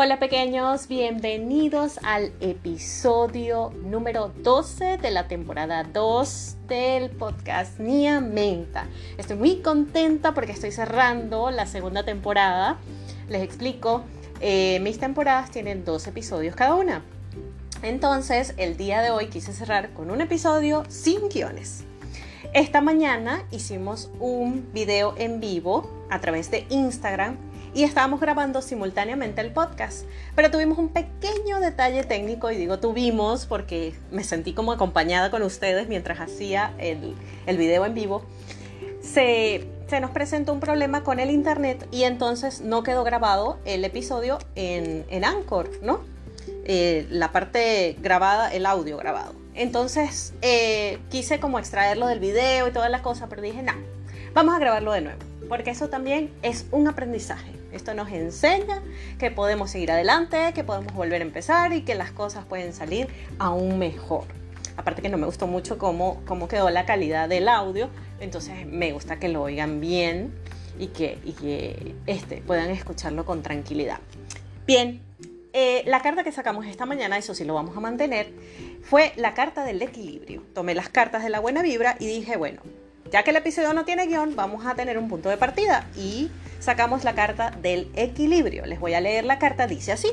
Hola pequeños, bienvenidos al episodio número 12 de la temporada 2 del podcast Nia Menta. Estoy muy contenta porque estoy cerrando la segunda temporada. Les explico, eh, mis temporadas tienen dos episodios cada una. Entonces, el día de hoy quise cerrar con un episodio sin guiones. Esta mañana hicimos un video en vivo a través de Instagram y estábamos grabando simultáneamente el podcast. Pero tuvimos un pequeño detalle técnico y digo tuvimos porque me sentí como acompañada con ustedes mientras hacía el, el video en vivo. Se, se, nos presentó un problema con el internet y entonces no quedó grabado el episodio en, en Anchor, ¿no? Eh, la parte grabada, el audio grabado. Entonces eh, quise como extraerlo del video y todas las cosas, pero dije, no, vamos a grabarlo de nuevo, porque eso también es un aprendizaje. Esto nos enseña que podemos seguir adelante, que podemos volver a empezar y que las cosas pueden salir aún mejor. Aparte que no me gustó mucho cómo, cómo quedó la calidad del audio, entonces me gusta que lo oigan bien y que, este, puedan escucharlo con tranquilidad. Bien, eh, la carta que sacamos esta mañana, eso sí lo vamos a mantener, fue la carta del equilibrio. Tomé las cartas de la buena vibra y dije, bueno, ya que el episodio no tiene guion, vamos a tener un punto de partida y sacamos la carta del equilibrio. Les voy a leer la carta, dice así.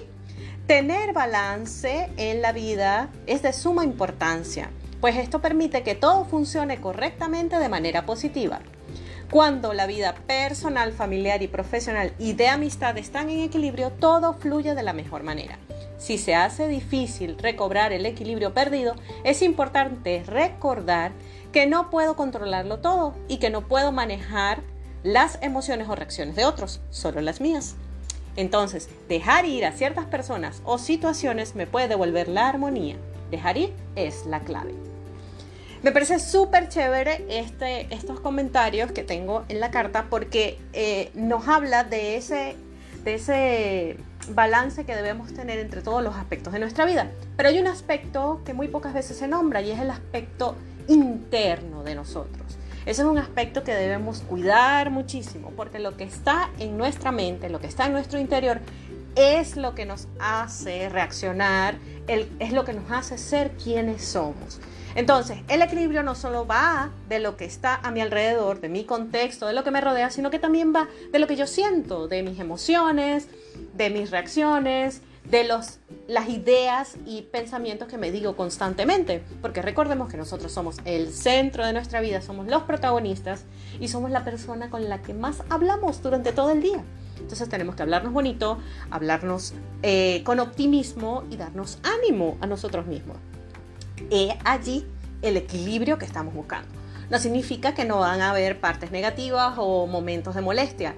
Tener balance en la vida es de suma importancia, pues esto permite que todo funcione correctamente de manera positiva. Cuando la vida personal, familiar y profesional y de amistad están en equilibrio, todo fluye de la mejor manera. Si se hace difícil recobrar el equilibrio perdido, es importante recordar que no puedo controlarlo todo y que no puedo manejar las emociones o reacciones de otros, solo las mías. Entonces, dejar ir a ciertas personas o situaciones me puede devolver la armonía. Dejar ir es la clave. Me parece súper chévere este, estos comentarios que tengo en la carta porque eh, nos habla de ese, de ese balance que debemos tener entre todos los aspectos de nuestra vida. Pero hay un aspecto que muy pocas veces se nombra y es el aspecto interno de nosotros. Ese es un aspecto que debemos cuidar muchísimo porque lo que está en nuestra mente, lo que está en nuestro interior, es lo que nos hace reaccionar, es lo que nos hace ser quienes somos. Entonces, el equilibrio no solo va de lo que está a mi alrededor, de mi contexto, de lo que me rodea, sino que también va de lo que yo siento, de mis emociones, de mis reacciones, de los, las ideas y pensamientos que me digo constantemente. Porque recordemos que nosotros somos el centro de nuestra vida, somos los protagonistas y somos la persona con la que más hablamos durante todo el día. Entonces tenemos que hablarnos bonito, hablarnos eh, con optimismo y darnos ánimo a nosotros mismos. He allí el equilibrio que estamos buscando. No significa que no van a haber partes negativas o momentos de molestia,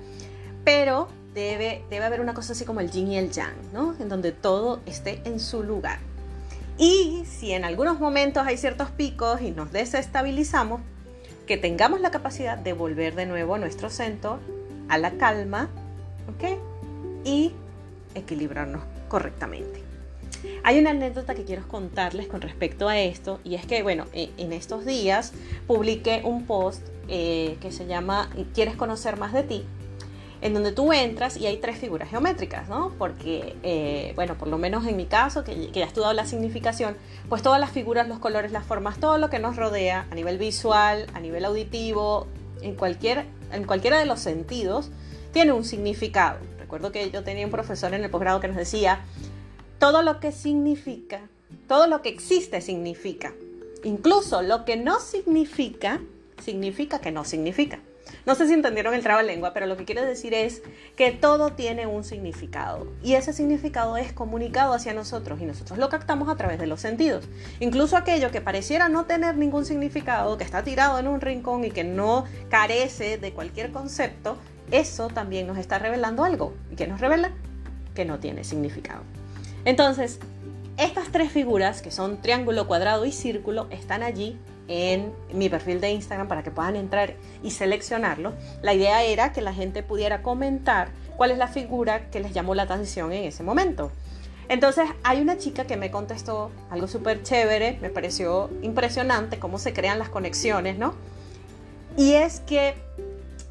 pero debe, debe haber una cosa así como el yin y el yang, ¿no? En donde todo esté en su lugar. Y si en algunos momentos hay ciertos picos y nos desestabilizamos, que tengamos la capacidad de volver de nuevo a nuestro centro, a la calma, ¿ok? Y equilibrarnos correctamente. Hay una anécdota que quiero contarles con respecto a esto y es que, bueno, e, en estos días publiqué un post eh, que se llama ¿Quieres conocer más de ti? en donde tú entras y hay tres figuras geométricas, ¿no? Porque, eh, bueno, por lo menos en mi caso, que, que ya he estudiado la significación, pues todas las figuras, los colores, las formas, todo lo que nos rodea a nivel visual, a nivel auditivo, en, cualquier, en cualquiera de los sentidos, tiene un significado. Recuerdo que yo tenía un profesor en el posgrado que nos decía, todo lo que significa, todo lo que existe significa. Incluso lo que no significa, significa que no significa. No sé si entendieron el lengua, pero lo que quiero decir es que todo tiene un significado y ese significado es comunicado hacia nosotros y nosotros lo captamos a través de los sentidos. Incluso aquello que pareciera no tener ningún significado, que está tirado en un rincón y que no carece de cualquier concepto, eso también nos está revelando algo. ¿Y qué nos revela? Que no tiene significado. Entonces, estas tres figuras, que son triángulo, cuadrado y círculo, están allí en mi perfil de Instagram para que puedan entrar y seleccionarlo. La idea era que la gente pudiera comentar cuál es la figura que les llamó la atención en ese momento. Entonces hay una chica que me contestó algo súper chévere, me pareció impresionante cómo se crean las conexiones, ¿no? Y es que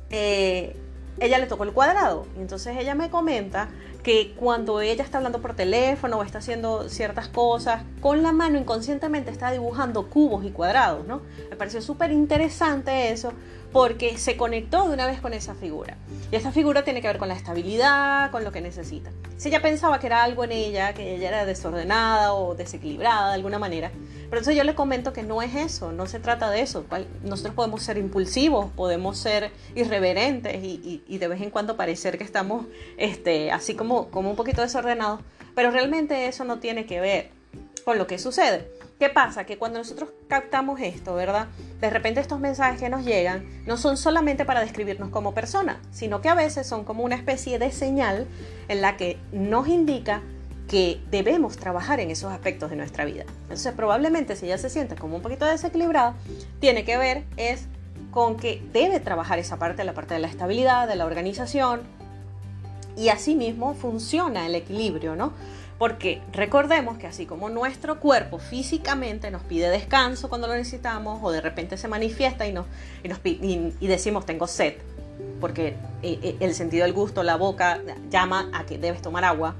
eh, ella le tocó el cuadrado. Y entonces ella me comenta que cuando ella está hablando por teléfono o está haciendo ciertas cosas, con la mano inconscientemente está dibujando cubos y cuadrados, ¿no? Me pareció súper interesante eso porque se conectó de una vez con esa figura. Y esa figura tiene que ver con la estabilidad, con lo que necesita. Si ella pensaba que era algo en ella, que ella era desordenada o desequilibrada de alguna manera, pero entonces yo le comento que no es eso, no se trata de eso. Nosotros podemos ser impulsivos, podemos ser irreverentes y, de vez en cuando parecer que estamos este, así como, como un poquito desordenados, pero realmente eso no tiene que ver con lo que sucede. ¿Qué pasa? Que cuando nosotros captamos esto, ¿verdad? De repente estos mensajes que nos llegan no son solamente para describirnos como persona, sino que a veces son como una especie de señal en la que nos indica que debemos trabajar en esos aspectos de nuestra vida. Entonces probablemente si ella se siente como un poquito desequilibrada, tiene que ver es con que debe trabajar esa parte, la parte de la estabilidad, de la organización, y así mismo funciona el equilibrio, ¿no? Porque recordemos que así como nuestro cuerpo físicamente nos pide descanso cuando lo necesitamos o de repente se manifiesta y, nos, y, decimos tengo sed, porque eh, eh, el sentido del gusto, la boca llama a que debes tomar agua,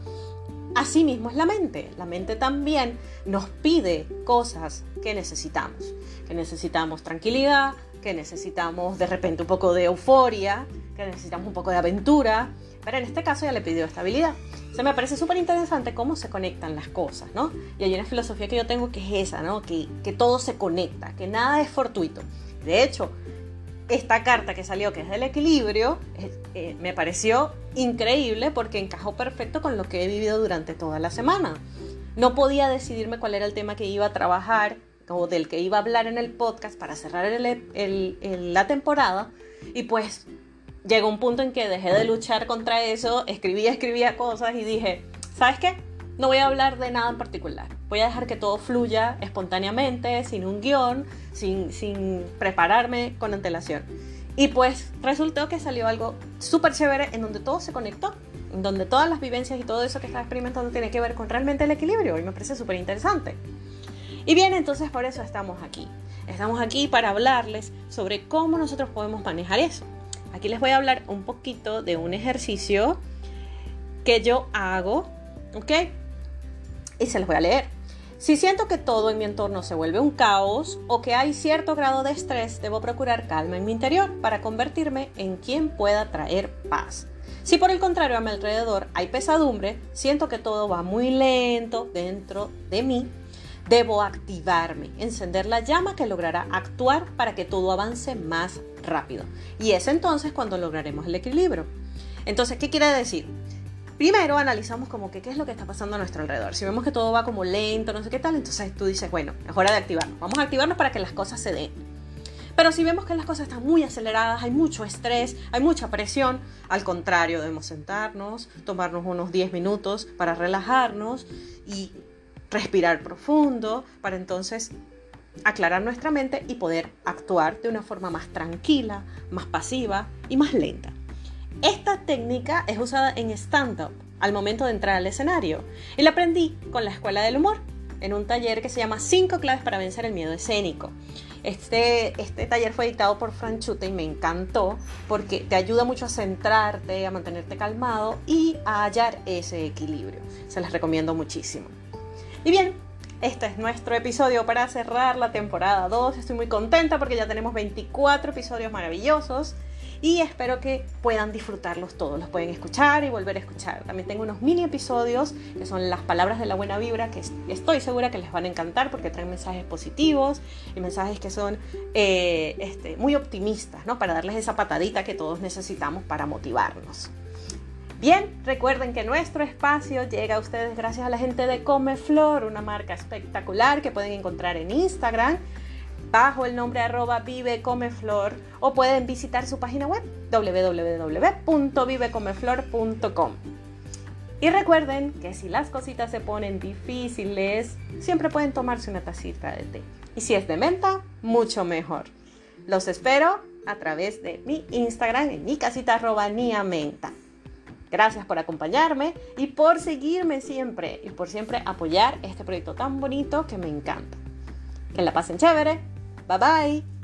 así mismo es la mente. La mente también nos pide cosas que necesitamos, que necesitamos tranquilidad, que necesitamos de repente un poco de euforia, que necesitamos un poco de aventura, pero en este caso ya le pidió estabilidad. Se me parece súper interesante cómo se conectan las cosas, ¿no? Y hay una filosofía que yo tengo que es esa, ¿no? Que, que todo se conecta, que nada es fortuito. De hecho, esta carta que salió, que es del equilibrio, eh, me pareció increíble porque encajó perfecto con lo que he vivido durante toda la semana. No podía decidirme cuál era el tema que iba a trabajar o del que iba a hablar en el podcast para cerrar el, la temporada. Y pues llegó un punto en que dejé de luchar contra eso, escribía, escribía cosas y dije, ¿sabes qué? No voy a hablar de nada en particular. Voy a dejar que todo fluya espontáneamente, sin un guion, sin, sin prepararme con antelación. Y pues resultó que salió algo súper chévere en donde todo se conectó, en donde todas las vivencias y todo eso que estaba experimentando tiene que ver con realmente el equilibrio y me parece súper interesante. Y bien, entonces por eso estamos aquí. Estamos aquí para hablarles sobre cómo nosotros podemos manejar eso. Aquí les voy a hablar un poquito de un ejercicio que yo hago, ¿ok? Y se los voy a leer. Si siento que todo en mi entorno se vuelve un caos o que hay cierto grado de estrés, debo procurar calma en mi interior para convertirme en quien pueda traer paz. Si por el contrario a mi alrededor hay pesadumbre, siento que todo va muy lento dentro de mí, debo activarme, encender la llama que logrará actuar para que todo avance más rápido. Y es entonces cuando lograremos el equilibrio. Entonces, ¿qué quiere decir? Primero analizamos como qué es lo que está pasando a nuestro alrededor. Si vemos que todo va como lento, no sé qué tal, entonces tú dices, bueno, es hora de activarnos. Vamos a activarnos para que las cosas se den. Pero si vemos que las cosas están muy aceleradas, hay mucho estrés, hay mucha presión, al contrario, debemos sentarnos, tomarnos unos 10 minutos para relajarnos y respirar profundo para entonces aclarar nuestra mente y poder actuar de una forma más tranquila, más pasiva y más lenta. Esta técnica es usada en stand-up al momento de entrar al escenario y la aprendí con la Escuela del Humor en un taller que se llama 5 claves para vencer el miedo escénico. Este, este taller fue dictado por Franchute y me encantó porque te ayuda mucho a centrarte, a mantenerte calmado y a hallar ese equilibrio. Se les recomiendo muchísimo. Y bien, este es nuestro episodio para cerrar la temporada 2. Estoy muy contenta porque ya tenemos 24 episodios maravillosos y espero que puedan disfrutarlos todos. Los pueden escuchar y volver a escuchar. También tengo unos mini episodios que son las palabras de la buena vibra que estoy segura que les van a encantar porque traen mensajes positivos y mensajes que son eh, este, muy optimistas, ¿no? Para darles esa patadita que todos necesitamos para motivarnos. Bien, recuerden que nuestro espacio llega a ustedes gracias a la gente de Comeflor, una marca espectacular que pueden encontrar en Instagram bajo el nombre arroba vivecomeflor o pueden visitar su página web www.vivecomeflor.com. Y recuerden que si las cositas se ponen difíciles, siempre pueden tomarse una tacita de té. Y si es de menta, mucho mejor. Los espero a través de mi Instagram en mi casita arroba menta. Gracias por acompañarme y por seguirme siempre y por siempre apoyar este proyecto tan bonito que me encanta. Que la pasen chévere. Bye bye.